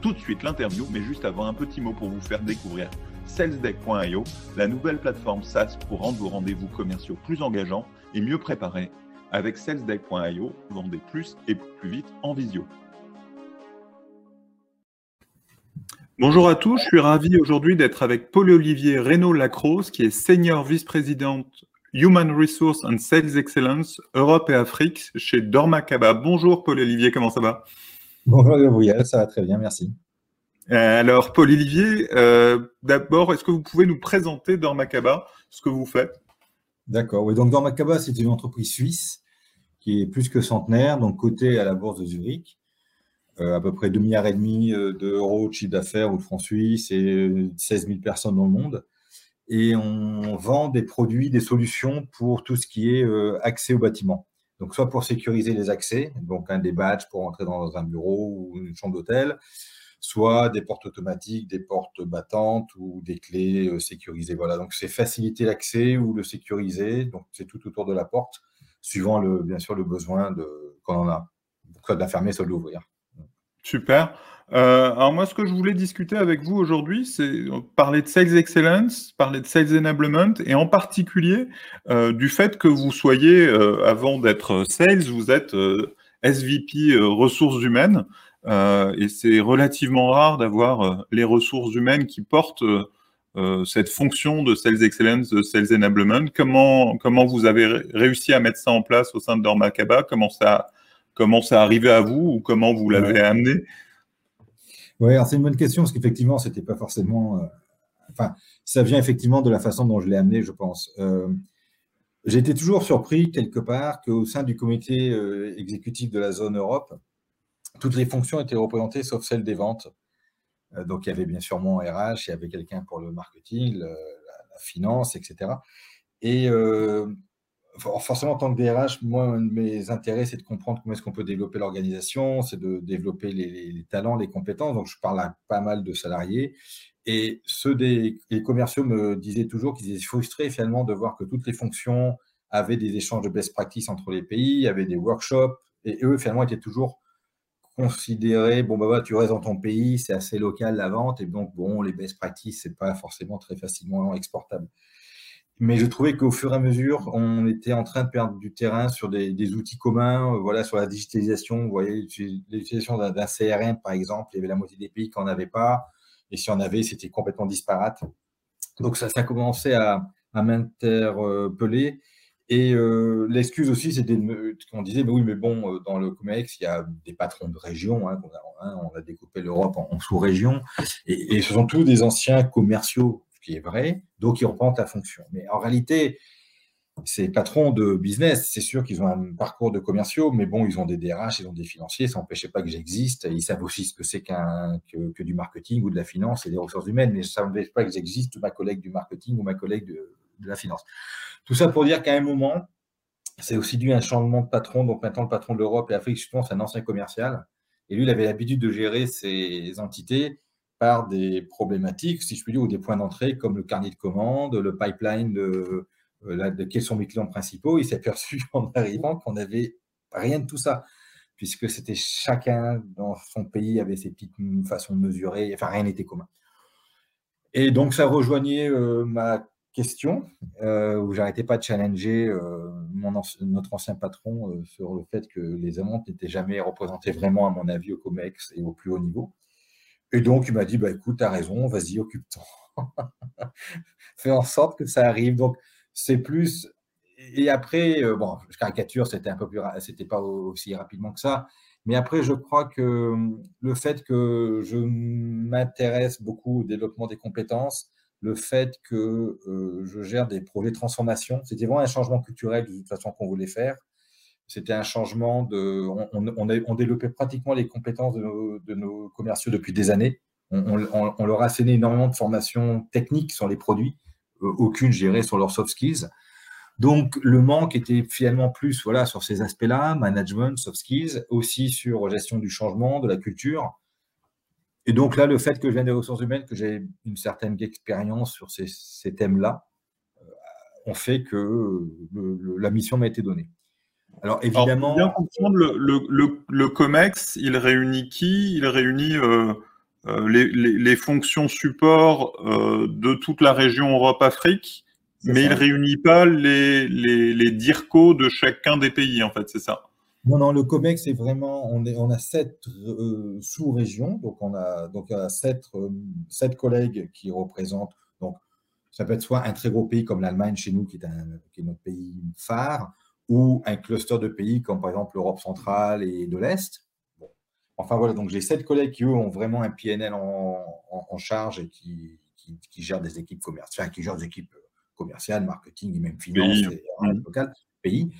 tout de suite l'interview, mais juste avant un petit mot pour vous faire découvrir salesdeck.io, la nouvelle plateforme SaaS pour rendre vos rendez-vous commerciaux plus engageants et mieux préparés. Avec salesdeck.io, vendez plus et plus vite en visio. Bonjour à tous, je suis ravi aujourd'hui d'être avec Paul-Olivier Reynaud-Lacrosse, qui est Senior Vice-Présidente Human Resource and Sales Excellence Europe et Afrique chez Dormakaba. Bonjour Paul-Olivier, comment ça va? Bonjour Gabriel, ça va très bien, merci. Euh, alors, Paul-Olivier, euh, d'abord, est-ce que vous pouvez nous présenter Dormakaba, ce que vous faites? D'accord, oui. Donc, Dormakaba, c'est une entreprise suisse qui est plus que centenaire, donc cotée à la bourse de Zurich, euh, à peu près 2 milliards et demi d'euros de chiffre d'affaires ou de francs suisses et 16 000 personnes dans le monde. Et on vend des produits, des solutions pour tout ce qui est accès au bâtiment. Donc, soit pour sécuriser les accès, donc un des badges pour entrer dans un bureau ou une chambre d'hôtel, soit des portes automatiques, des portes battantes ou des clés euh, sécurisées. Voilà, donc c'est faciliter l'accès ou le sécuriser. Donc, c'est tout autour de la porte, suivant le, bien sûr le besoin qu'on en a, soit de la fermer, soit de l'ouvrir. Super. Euh, alors moi, ce que je voulais discuter avec vous aujourd'hui, c'est parler de Sales Excellence, parler de Sales Enablement, et en particulier euh, du fait que vous soyez, euh, avant d'être Sales, vous êtes SVP ressources humaines, et c'est relativement rare d'avoir les ressources humaines qui portent cette fonction de Sales Excellence, de Sales Enablement. Comment, comment vous avez réussi à mettre ça en place au sein de Dormakaba? Comment ça, comment ça arrivé à vous ou comment vous l'avez amené? Oui, c'est une bonne question parce qu'effectivement, c'était pas forcément. Euh, enfin, ça vient effectivement de la façon dont je l'ai amené, je pense. Euh, j'ai été toujours surpris quelque part qu'au sein du comité euh, exécutif de la zone Europe, toutes les fonctions étaient représentées sauf celle des ventes. donc, il y avait bien sûr mon RH, il y avait quelqu'un pour le marketing, la, finance, etc. Et forcément, en tant que DRH, moi, mes intérêts, c'est de comprendre comment est-ce qu'on peut développer l'organisation, c'est de développer les, talents, les compétences. Donc, je parle à pas mal de salariés. Et ceux des commerciaux me disaient toujours qu'ils étaient frustrés finalement de voir que toutes les fonctions avaient des échanges de best practices entre les pays, avaient des workshops, et eux, finalement, étaient toujours considérés, bon, bah, bah, tu restes dans ton pays, c'est assez local la vente, et donc, bon, les best practices, c'est pas forcément très facilement exportable. Mais je trouvais qu'au fur et à mesure, on était en train de perdre du terrain sur des, outils communs, euh, voilà, sur la digitalisation. Vous voyez, l'utilisation d'un CRM, par exemple, il y avait la moitié des pays qui n'en avaient pas. Et si on avait, c'était complètement disparate. Donc, ça, ça commençait à, à m'interpeller. Et euh, l'excuse aussi, c'était qu'on disait, mais oui, mais bon, euh, dans le COMEX, il y a des patrons de région, hein, on, a, on, a, découpé l'Europe en, sous-régions, et, et, ce sont tous des anciens commerciaux qui est vrai, donc ils reprentent la fonction. Mais en réalité, ces patrons de business, c'est sûr qu'ils ont un parcours de commerciaux, mais bon, ils ont des DRH, ils ont des financiers, ça n'empêchait pas que j'existe. Ils savent aussi ce que c'est que, du marketing ou de la finance et des ressources humaines, mais ça n'empêche pas que j'existe, ma collègue du marketing ou ma collègue de, la finance. Tout ça pour dire qu'à un moment, c'est aussi dû à un changement de patron. Donc maintenant, le patron de l'Europe et l'Afrique, justement, c'est un ancien commercial. Et lui, il avait l'habitude de gérer ces entités par des problématiques, si je puis dire, ou des points d'entrée comme le carnet de commandes, le pipeline de, euh, quels sont mes clients principaux. Il s'est aperçu en arrivant qu'on n'avait rien de tout ça, puisque c'était chacun dans son pays avait ses petites façons de mesurer, enfin rien n'était commun. Et donc ça rejoignait euh, ma question, euh, où j'arrêtais pas de challenger mon notre ancien patron sur le fait que les amendes n'étaient jamais représentées vraiment, à mon avis, au COMEX et au plus haut niveau. Et donc, il m'a dit, bah, écoute, tu as raison, vas-y, occupe-toi. Fais en sorte que ça arrive. Donc, c'est plus. Et après, euh, bon, je caricature, c'était un peu plus, c'était pas aussi rapidement que ça. Mais après, je crois que hum, le fait que je m'intéresse beaucoup au développement des compétences, le fait que euh, je gère des projets de transformation, c'était vraiment un changement culturel de toute façon qu'on voulait faire. C'était un changement de. On, développait pratiquement les compétences de nos, commerciaux depuis des années. on, leur a asséné énormément de formations techniques sur les produits, aucune, gérée sur leurs soft skills. Donc, le manque était finalement plus voilà, sur ces aspects-là, management, soft skills, aussi sur gestion du changement, de la culture. Et donc là, le fait que je vienne des ressources humaines, que j'ai une certaine expérience sur ces, thèmes-là, euh, ont fait que la mission m'a été donnée. Alors évidemment. bien comprendre, le, COMEX, il réunit qui? Il réunit euh, euh, les, fonctions support de toute la région Europe-Afrique mais il ne réunit pas les, les, DIRCO de chacun des pays, en fait, c'est ça? Non, non, le COMEX, c'est vraiment, on, est, on a sept euh, sous-régions, donc on a, donc sept, euh, sept, collègues qui représentent, donc ça peut être soit un très gros pays comme l'Allemagne chez nous, qui est, un, qui est notre pays phare, ou un cluster de pays comme par exemple l'Europe centrale et de l'Est. Enfin voilà, donc j'ai sept collègues qui, eux, ont vraiment un PNL en, en, charge et qui, qui, qui, gèrent des équipes commerciales, qui gèrent des équipes commercial, marketing et même finance et, local, pays.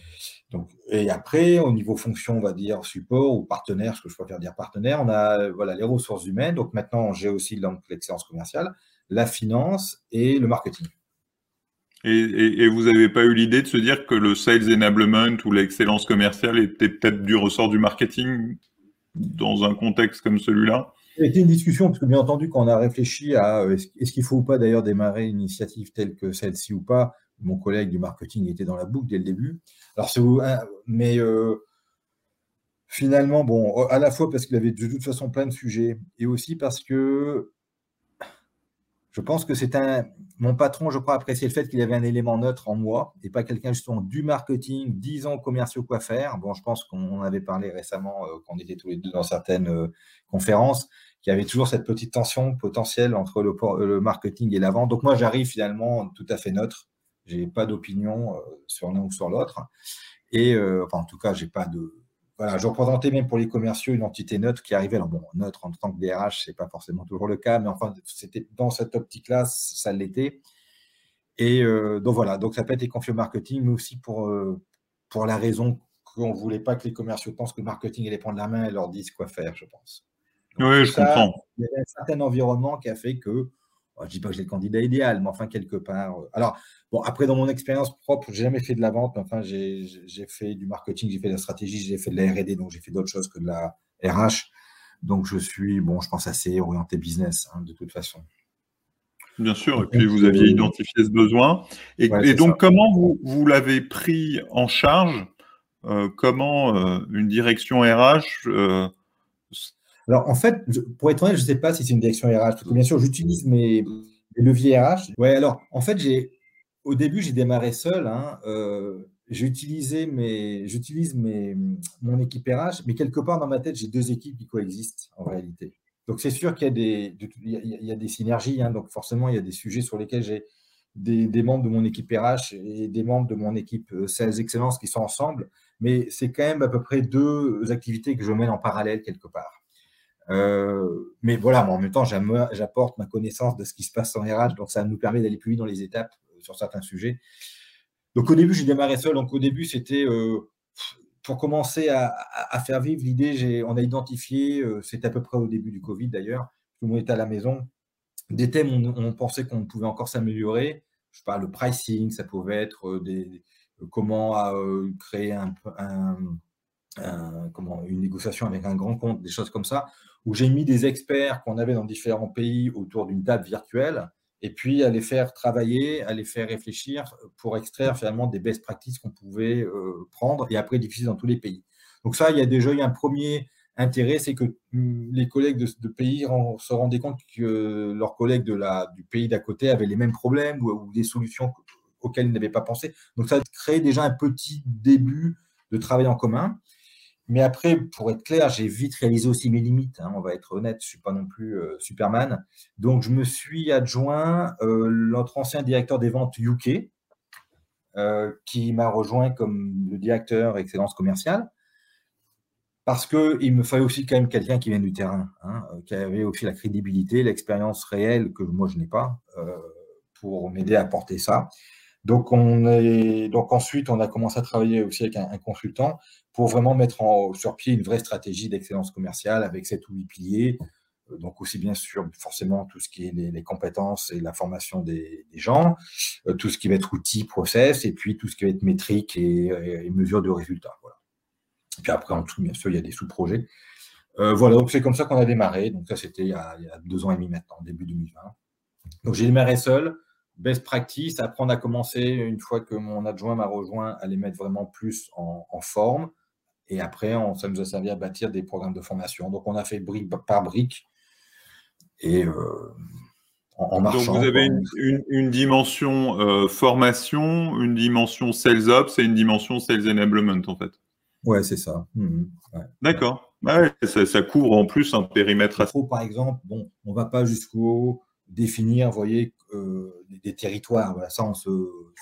Donc, et après, au niveau fonction, on va dire support ou partenaire, ce que je préfère dire partenaire, on a voilà, les ressources humaines. Donc maintenant, j'ai aussi l'excellence commerciale, la finance et le marketing. Et, vous n'avez pas eu l'idée de se dire que le sales enablement ou l'excellence commerciale était peut-être du ressort du marketing dans un contexte comme celui-là? Été une discussion, parce que bien entendu, quand on a réfléchi à euh, est-ce qu'il faut ou pas d'ailleurs démarrer une initiative telle que celle-ci ou pas, mon collègue du marketing était dans la boucle dès le début. Alors, hein, mais euh, finalement, bon, à la fois parce qu'il avait de toute façon plein de sujets, et aussi parce que je pense que c'est un. Mon patron, je crois, appréciait le fait qu'il avait un élément neutre en moi et pas quelqu'un justement du marketing, 10 ans commerciaux quoi faire. Bon, je pense qu'on avait parlé récemment euh, quand on était tous les deux dans certaines conférences qu'il y avait toujours cette petite tension potentielle entre le, marketing et la vente. Donc moi, j'arrive finalement tout à fait neutre. Je n'ai pas d'opinion euh, sur l'un ou sur l'autre. Et euh, enfin, en tout cas, j'ai pas de. Voilà, je représentais même pour les commerciaux une entité neutre qui arrivait. Alors bon, neutre en tant que DRH, c'est pas forcément toujours le cas, mais enfin, c'était dans cette optique-là, ça l'était. Et euh, donc voilà, donc ça peut être confié au marketing, mais aussi pour, pour la raison qu'on ne voulait pas que les commerciaux pensent que le marketing allait prendre la main et leur disent quoi faire, je pense oui, je comprends. Il y a un certain environnement qui a fait que, je ne dis pas que j'ai le candidat idéal, mais enfin, quelque part. Euh, alors, bon, après, dans mon expérience propre, je n'ai jamais fait de la vente, mais enfin, j'ai fait du marketing, j'ai fait de la stratégie, j'ai fait de la RD, donc j'ai fait d'autres choses que de la RH. Donc, je suis, bon, je pense assez orienté business, hein, de toute façon. Bien sûr, et puis vous aviez euh, identifié ce besoin. Et, donc, comment vous, vous l'avez pris en charge? Euh, Comment une direction RH alors, en fait, pour être honnête, je ne sais pas si c'est une direction RH, parce que bien sûr, j'utilise mes, leviers RH. Ouais, alors, en fait, j'ai, au début, j'ai démarré seul. Hein, euh, j'utilise mes, mon équipe RH, mais quelque part dans ma tête, j'ai deux équipes qui coexistent en réalité. Donc, c'est sûr qu'il y a des, des synergies. Hein, donc, forcément, il y a des sujets sur lesquels j'ai des, membres de mon équipe RH et des membres de mon équipe euh, Sales Excellence qui sont ensemble. Mais c'est quand même à peu près deux activités que je mène en parallèle quelque part. Euh, mais voilà, en même temps, j'apporte ma connaissance de ce qui se passe en RH, donc ça nous permet d'aller plus vite dans les étapes euh, sur certains sujets. Donc au début, j'ai démarré seul. Donc au début, c'était euh, pour commencer à, faire vivre l'idée. On a identifié, c'était à peu près au début du Covid d'ailleurs, tout le monde était à la maison, des thèmes où on, pensait qu'on pouvait encore s'améliorer. Je parle de pricing, ça pouvait être des, comment créer un, une négociation avec un grand compte, des choses comme ça où j'ai mis des experts qu'on avait dans différents pays autour d'une table virtuelle, et puis à les faire travailler, à les faire réfléchir pour extraire finalement des best practices qu'on pouvait euh, prendre et après diffuser dans tous les pays. Donc ça, il y a déjà eu un premier intérêt, c'est que hum, les collègues de, pays se rendaient compte que leurs collègues de la, du pays d'à côté avaient les mêmes problèmes ou, des solutions auxquelles ils n'avaient pas pensé. Donc ça crée déjà un petit début de travail en commun. Mais après, pour être clair, j'ai vite réalisé aussi mes limites. Hein, on va être honnête, je ne suis pas non plus euh, Superman. Donc, je me suis adjoint euh, notre ancien directeur des ventes UK, euh, qui m'a rejoint comme le directeur excellence commerciale, parce qu'il me fallait aussi quand même quelqu'un qui vient du terrain, hein, qui avait aussi la crédibilité, l'expérience réelle que moi je n'ai pas, pour m'aider à porter ça. Donc, ensuite, on a commencé à travailler aussi avec un, consultant pour vraiment mettre sur pied une vraie stratégie d'excellence commerciale avec sept ou huit piliers donc aussi bien sûr forcément tout ce qui est les, compétences et la formation des, gens, tout ce qui va être outils, process, et puis tout ce qui va être métrique et, mesure de résultats. Voilà. Et puis après, en tout, bien sûr, il y a des sous-projets. voilà, donc c'est comme ça qu'on a démarré. Donc ça, c'était il, y a deux ans et demi maintenant, début 2020. Donc j'ai démarré seul, best practice. Après, on a commencé, une fois que mon adjoint m'a rejoint, à les mettre vraiment plus en, forme. Et après, on, ça nous a servi à bâtir des programmes de formation. Donc on a fait brique par brique. Et euh, en, marchant. Donc vous avez une, dimension euh, formation, une dimension sales ops et une dimension sales enablement en fait. Ouais, c'est ça. Mmh, D'accord. ça, couvre en plus un périmètre. Il par exemple, bon, on ne va pas jusqu'au définir, voyez, euh, des, territoires. Voilà, ça, ce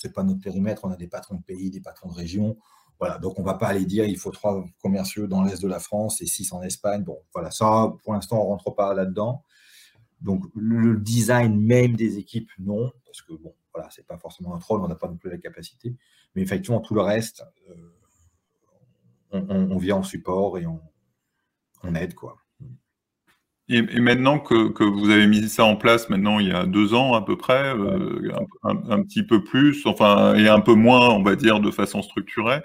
n'est pas notre périmètre. On a des patrons de pays, des patrons de région. Voilà, donc on va pas aller dire il faut trois commerciaux dans l'est de la France et six en Espagne. Bon, voilà, ça, pour l'instant, on rentre pas là-dedans. Donc le design même des équipes, non, parce que bon, voilà, c'est pas forcément un troll, on n'a pas non plus la capacité. Mais effectivement, tout le reste, euh, on, vient en support et on, aide, quoi. Et, maintenant que, vous avez mis ça en place, maintenant il y a deux ans à peu près, euh, un, petit peu plus, enfin et un peu moins, on va dire, de façon structurée,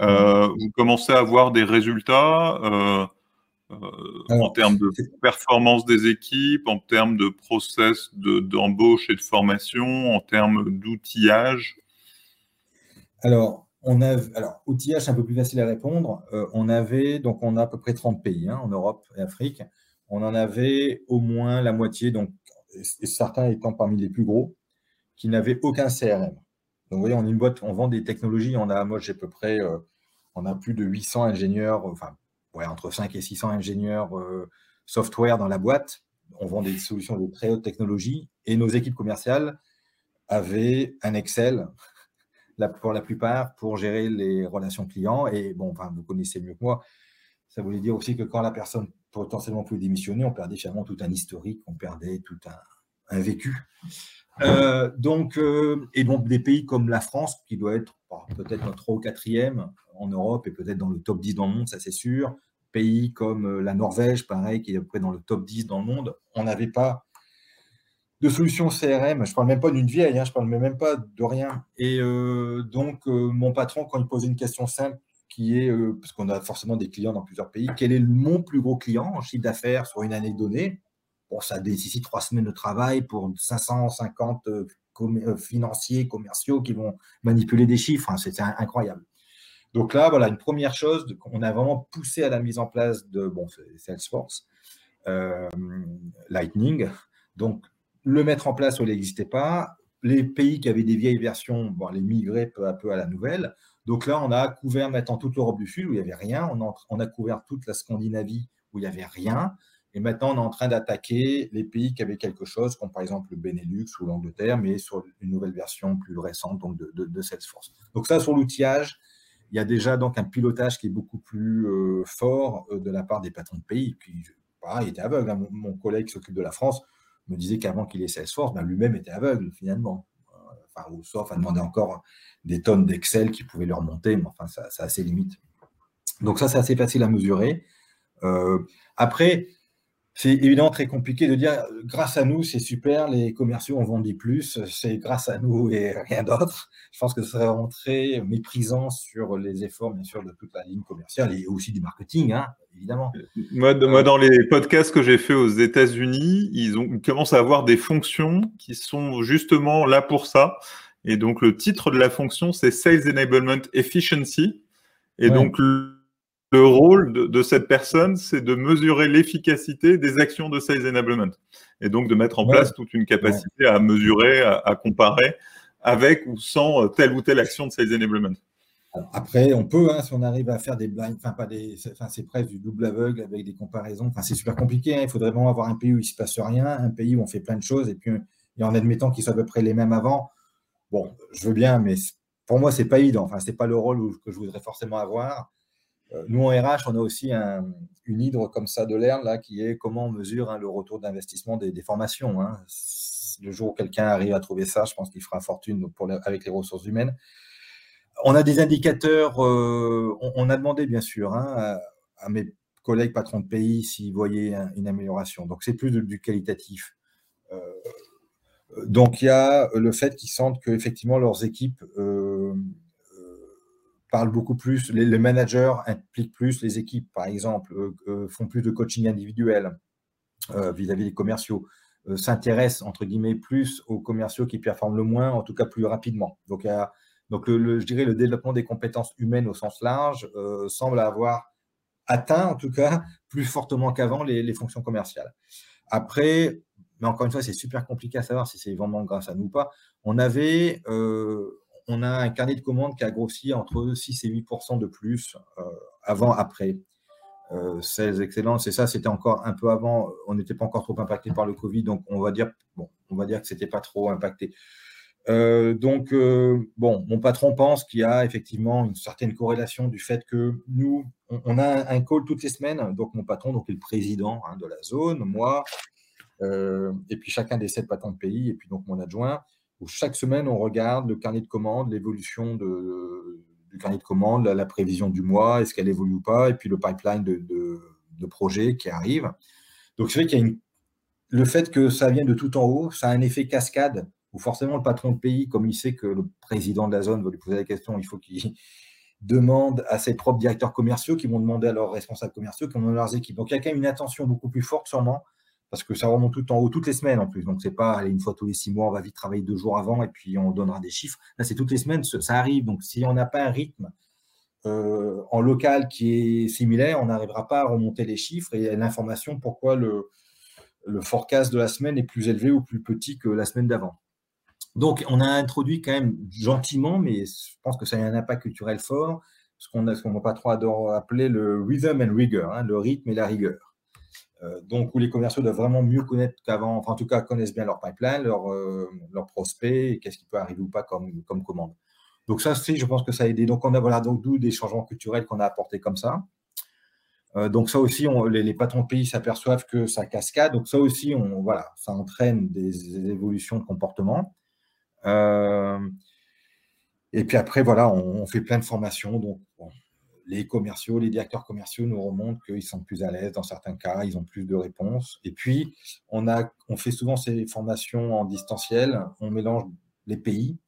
euh, vous commencez à avoir des résultats euh, en termes de performance des équipes, en termes de process d'embauche et de formation, en termes d'outillage? Alors, on a, alors, outillage, c'est un peu plus facile à répondre. on avait, donc on a à peu près 30 pays hein, en Europe et Afrique on en avait au moins la moitié, donc, certains étant parmi les plus gros, qui n'avaient aucun CRM. Donc, vous voyez, on une boîte, on vend des technologies. On a, moi, j'ai à peu près, euh, on a plus de 800 ingénieurs, enfin, ouais, entre 5 et 600 ingénieurs euh, software dans la boîte. On vend des solutions de très haute technologie et nos équipes commerciales avaient un Excel pour la plupart pour gérer les relations clients. Et bon, vous connaissez mieux que moi. Ça voulait dire aussi que quand la personne potentiellement pouvait démissionner, on perdait finalement tout un historique, on perdait tout un, vécu. Euh, donc, euh, et donc des pays comme la France, qui doit être peut-être notre 3 ou 4e en Europe et peut-être dans le top 10 dans le monde, ça c'est sûr. Pays comme euh, la Norvège, pareil, qui est à peu près dans le top 10 dans le monde, on n'avait pas de solution CRM. Je ne parle même pas d'une vieille, hein, je ne parle même pas de rien. Et donc, mon patron, quand il posait une question simple, est, euh, parce qu'on a forcément des clients dans plusieurs pays, quel est mon plus gros client en chiffre d'affaires sur une année donnée? Bon, ça nécessite trois semaines de travail pour 550 euh, euh, financiers, commerciaux qui vont manipuler des chiffres. Hein, c'est incroyable. Donc là, voilà, une première chose, on a vraiment poussé à la mise en place de bon, Salesforce, Lightning. Donc, le mettre en place où il n'existait pas. Les pays qui avaient des vieilles versions, bon, les migrer peu à peu à la nouvelle. Donc là, on a couvert maintenant toute l'Europe du Sud où il n'y avait rien. On a, couvert toute la Scandinavie où il n'y avait rien. Et maintenant, on est en train d'attaquer les pays qui avaient quelque chose, comme par exemple le Benelux ou l'Angleterre, mais sur une nouvelle version plus récente donc de, Salesforce. Donc ça, sur l'outillage, il y a déjà donc un pilotage qui est beaucoup plus euh, fort euh, de la part des patrons de pays. Puis, pareil, il était aveugle. Hein. Mon, collègue qui s'occupe de la France me disait qu'avant qu'il ait Salesforce, ben, lui-même était aveugle finalement. Enfin, sauf à demander encore des tonnes d'Excel qui pouvaient leur monter, mais enfin, ça, ça a ses limites. Donc ça, c'est assez facile à mesurer. Euh, après, c'est évidemment très compliqué de dire grâce à nous, c'est super, les commerciaux ont vendu plus, c'est grâce à nous et rien d'autre. Je pense que ce serait vraiment très méprisant sur les efforts, bien sûr, de toute la ligne commerciale et aussi du marketing, hein, évidemment. Moi, moi, dans les podcasts que j'ai fait aux États-Unis, ils, ont, ils commencent à avoir des fonctions qui sont justement là pour ça. Et donc, le titre de la fonction, c'est Sales Enablement Efficiency. Et donc, le, rôle de, cette personne, c'est de mesurer l'efficacité des actions de Sales Enablement. Et donc, de mettre en place toute une capacité à mesurer, à, comparer avec ou sans telle ou telle action de Sales Enablement. après, on peut, hein, si on arrive à faire des blinds, enfin, pas des, enfin, c'est presque du double aveugle avec des comparaisons. Enfin, c'est super compliqué. Hein. Il faudrait vraiment avoir un pays où il ne se passe rien, un pays où on fait plein de choses, et puis, et en admettant qu'ils soient à peu près les mêmes avant, Bon, je veux bien, mais pour moi, c'est pas évident. Enfin, c'est pas le rôle que je voudrais forcément avoir. Euh, nous, en RH, on a aussi une hydre comme ça de là, qui est comment on mesure hein, le retour d'investissement des, formations. Hein. Le jour où quelqu'un arrive à trouver ça, je pense qu'il fera fortune avec les ressources humaines. On a des indicateurs, euh, on, a demandé bien sûr hein, à, mes collègues patrons de pays s'ils voyaient une amélioration. Donc, c'est plus du qualitatif. donc, il y a le fait qu'ils sentent qu'effectivement, leurs équipes parlent beaucoup plus, les, managers impliquent plus les équipes, par exemple, font plus de coaching individuel vis-à-vis des commerciaux, s'intéressent, entre guillemets, plus aux commerciaux qui performent le moins, en tout cas plus rapidement. Donc, donc, le, je dirais le développement des compétences humaines au sens large euh, semble avoir atteint, en tout cas, plus fortement qu'avant les, fonctions commerciales. Après, mais encore une fois, c'est super compliqué à savoir si c'est vraiment grâce à nous ou pas. On avait, euh, on a un carnet de commandes qui a grossi entre 6 et 8% de plus euh, avant, après. Euh, 16 excellences, et ça, c'était encore un peu avant. On n'était pas encore trop impacté par le Covid, donc on va dire, bon, on va que c'était pas trop impacté. Euh, donc, euh, bon, mon patron pense qu'il y a effectivement une certaine corrélation du fait que nous, on, a un call toutes les semaines. Donc, mon patron, donc, est le président hein, de la zone, moi, et puis chacun des sept patrons de pays, et puis donc mon adjoint, où chaque semaine, on regarde le carnet de commandes, l'évolution du carnet de commandes, la, prévision du mois, est-ce qu'elle évolue ou pas, et puis le pipeline de, projets qui arrive. Donc, c'est vrai qu'il y a une, le fait que ça vient de tout en haut, ça a un effet cascade où forcément le patron de pays, comme il sait que le président de la zone va lui poser la question, il faut qu'il demande à ses propres directeurs commerciaux, qui vont demander à leurs responsables commerciaux, qui vont leurs équipes. Donc il y a quand même une attention beaucoup plus forte sûrement, parce que ça remonte tout en haut toutes les semaines en plus. Donc c'est pas allez, une fois tous les six mois, on va vite travailler deux jours avant et puis on donnera des chiffres. Là c'est toutes les semaines, ça arrive. Donc si on n'a pas un rythme euh, en local qui est similaire, on n'arrivera pas à remonter les chiffres et l'information pourquoi le, le forecast de la semaine est plus élevé ou plus petit que la semaine d'avant. Donc, on a introduit quand même gentiment, mais je pense que ça a un impact culturel fort, ce qu'on a, ce qu'on pas trop adore appeler le rhythm and rigor, hein, le rythme et la rigueur. Euh, donc, où les commerciaux doivent vraiment mieux connaître qu'avant, enfin, en tout cas, connaissent bien leur pipeline, leur, euh, leur prospect, et qu'est-ce qui peut arriver ou pas comme, comme commande. Donc, ça, c'est, je pense que ça a aidé. Donc, on a, voilà, donc, d'où des changements culturels qu'on a apportés comme ça. Euh, donc ça aussi, les, patrons de pays s'aperçoivent que ça cascade. Donc ça aussi, on, voilà, ça entraîne des évolutions de comportement. Et puis après, voilà, on, fait plein de formations. Donc, les commerciaux, les directeurs commerciaux nous remontent qu'ils sont plus à l'aise dans certains cas, ils ont plus de réponses. Et puis, on, a, on fait souvent ces formations en distanciel, on mélange les pays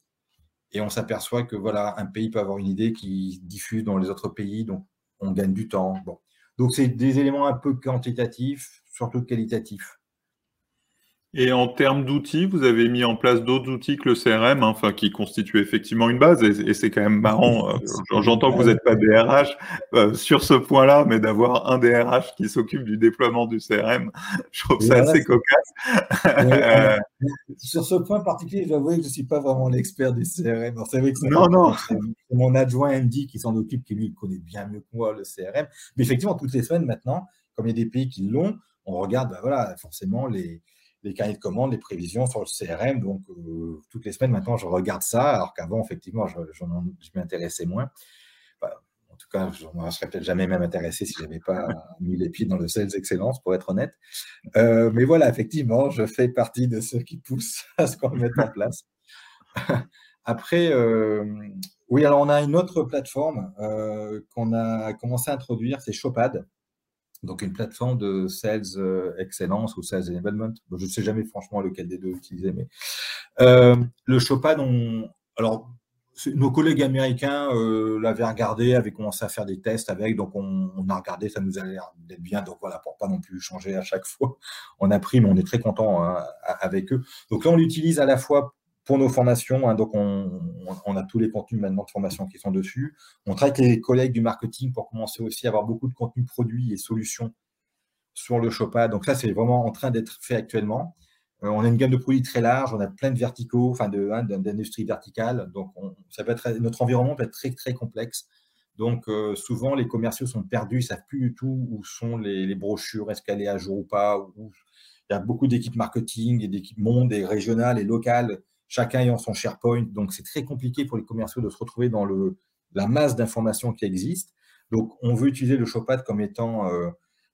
et on s'aperçoit que voilà, un pays peut avoir une idée qui diffuse dans les autres pays, donc on gagne du temps. Donc, c'est des éléments un peu quantitatifs, surtout qualitatifs. Et en termes d'outils, vous avez mis en place d'autres outils que le CRM, hein, enfin, qui constituent effectivement une base, et, c'est quand même marrant. Euh, j'entends que vous n'êtes pas DRH euh, sur ce point-là, mais d'avoir un DRH qui s'occupe du déploiement du CRM, je trouve ça assez cocasse. Euh, sur ce point particulier, j'avoue que je ne suis pas vraiment l'expert du CRM. C'est vrai que non, non. mon adjoint Andy qui s'en occupe, qui lui connaît bien mieux que moi le CRM. Mais effectivement, toutes les semaines maintenant, comme il y a des pays qui l'ont, on regarde, ben voilà, forcément les les carnets de commandes, les prévisions sur le CRM. Donc, euh, toutes les semaines, maintenant, je regarde ça, alors qu'avant, effectivement, je, je, m'intéressais moins. en tout cas, je ne serais peut-être jamais même intéressé si je n'avais pas mis les pieds dans le Sales Excellence, pour être honnête. Euh, mais voilà, effectivement, je fais partie de ceux qui poussent à ce qu'on mette en place. Après, euh, oui, alors on a une autre plateforme qu'on a commencé à introduire, c'est Shopad donc une plateforme de sales euh, excellence ou sales enablement. je ne sais jamais franchement lequel des deux utiliser, mais euh, le Chopin, alors nos collègues américains euh, l'avaient regardé, avaient commencé à faire des tests avec, donc on, a regardé, ça nous a l'air d'être bien, donc voilà, pour pas non plus changer à chaque fois, on a pris, mais on est très content hein, avec eux. Donc là, on l'utilise à la fois pour nos formations. Hein, donc, on, a tous les contenus maintenant de formation qui sont dessus. On travaille avec les collègues du marketing pour commencer aussi à avoir beaucoup de contenus produits et solutions sur le Shopad. Donc, ça, c'est vraiment en train d'être fait actuellement. Euh, on a une gamme de produits très large, on a plein de verticaux, enfin hein, d'industrie verticale. Donc, ça peut être, notre environnement peut être très, très complexe. Donc, euh, souvent, les commerciaux sont perdus, ils ne savent plus du tout où sont les, brochures, est-ce qu'elle est à jour ou pas. il y a beaucoup d'équipes marketing et d'équipes monde et régionales et locales chacun ayant son SharePoint. Donc, c'est très compliqué pour les commerciaux de se retrouver dans la masse d'informations qui existe. Donc, on veut utiliser le Showpad comme étant euh,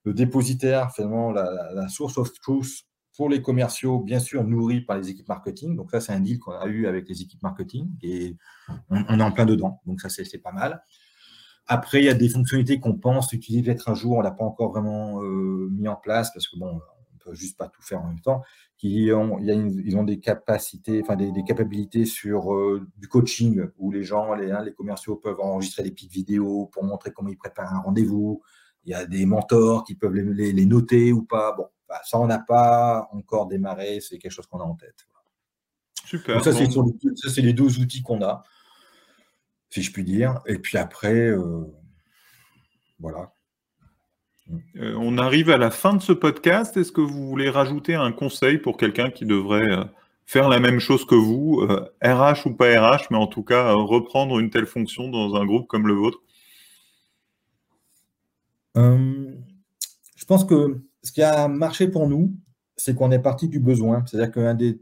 le dépositaire, finalement, la, source of truth pour les commerciaux, bien sûr nourri par les équipes marketing. Donc, ça, c'est un deal qu'on a eu avec les équipes marketing et on, est en plein dedans. Donc, ça, c'est pas mal. Après, il y a des fonctionnalités qu'on pense utiliser peut-être un jour, on l'a pas encore vraiment euh, mis en place parce que bon, on peut juste pas tout faire en même temps. Qui ont, y a ils ont des capacités, enfin des, des capacités sur euh, du coaching où les gens, les, hein, les commerciaux peuvent enregistrer des petites vidéos pour montrer comment ils préparent un rendez-vous. Il y a des mentors qui peuvent les, les, noter ou pas. Bon, bah, ça, on n'a pas encore démarré. C'est quelque chose qu'on a en tête. Super. ça, c'est les deux outils qu'on a si je puis dire. Et puis après, euh, voilà. Euh, on arrive à la fin de ce podcast. Est-ce que vous voulez rajouter un conseil pour quelqu'un qui devrait euh, faire la même chose que vous, RH ou pas RH, mais en tout cas reprendre une telle fonction dans un groupe comme le vôtre? Je pense que ce qui a marché pour nous, c'est qu'on est parti du besoin. C'est-à-dire qu'un des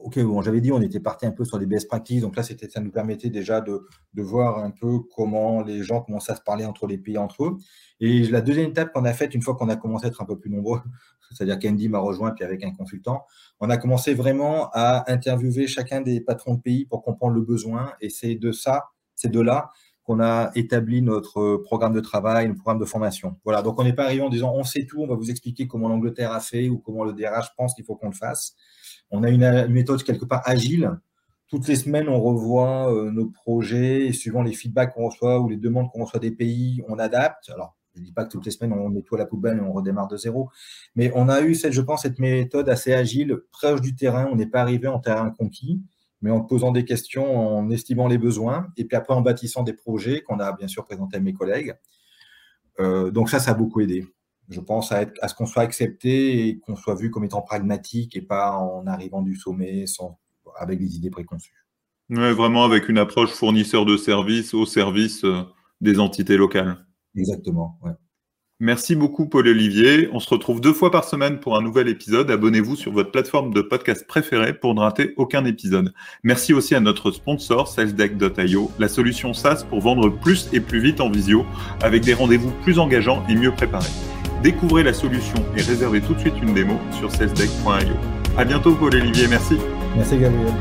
ok, bon, j'avais dit, on était parti un peu sur les best practices, donc là, c'était, ça nous permettait déjà de, de, voir un peu comment les gens commençaient à se parler entre les pays entre eux. Et la deuxième étape qu'on a faite, une fois qu'on a commencé à être un peu plus nombreux, c'est-à-dire qu'Andy m'a rejoint, puis avec un consultant, on a commencé vraiment à interviewer chacun des patrons de pays pour comprendre le besoin. Et c'est de ça, c'est de là qu'on a établi notre programme de travail, notre programme de formation. Voilà, donc on n'est pas arrivé en disant on sait tout, on va vous expliquer comment l'Angleterre a fait ou comment le DRH pense qu'il faut qu'on le fasse. On a une, méthode quelque part agile. Toutes les semaines, on revoit euh, nos projets et suivant les feedbacks qu'on reçoit ou les demandes qu'on reçoit des pays, on adapte. Alors, je ne dis pas que toutes les semaines, on à la poubelle et on redémarre de zéro. Mais on a eu, je pense, cette méthode assez agile, proche du terrain. On n'est pas arrivé en terrain conquis, mais en posant des questions, en estimant les besoins, et puis après en bâtissant des projets qu'on a bien sûr présentés à mes collègues. Euh, donc ça, ça a beaucoup aidé je pense à, ce qu'on soit accepté et qu'on soit vu comme étant pragmatique et pas en arrivant du sommet sans, avec des idées préconçues. Ouais, vraiment avec une approche fournisseur de services au service euh, des entités locales. Exactement. Ouais. Merci beaucoup, Paul-Olivier. On se retrouve deux fois par semaine pour un nouvel épisode. Abonnez-vous sur votre plateforme de podcast préférée pour ne rater aucun épisode. Merci aussi à notre sponsor, salesdeck.io, la solution SaaS pour vendre plus et plus vite en visio, avec des rendez-vous plus engageants et mieux préparés. Découvrez la solution et réservez tout de suite une démo sur salesdeck.io. À bientôt Paul Olivier, merci. Merci Gabriel.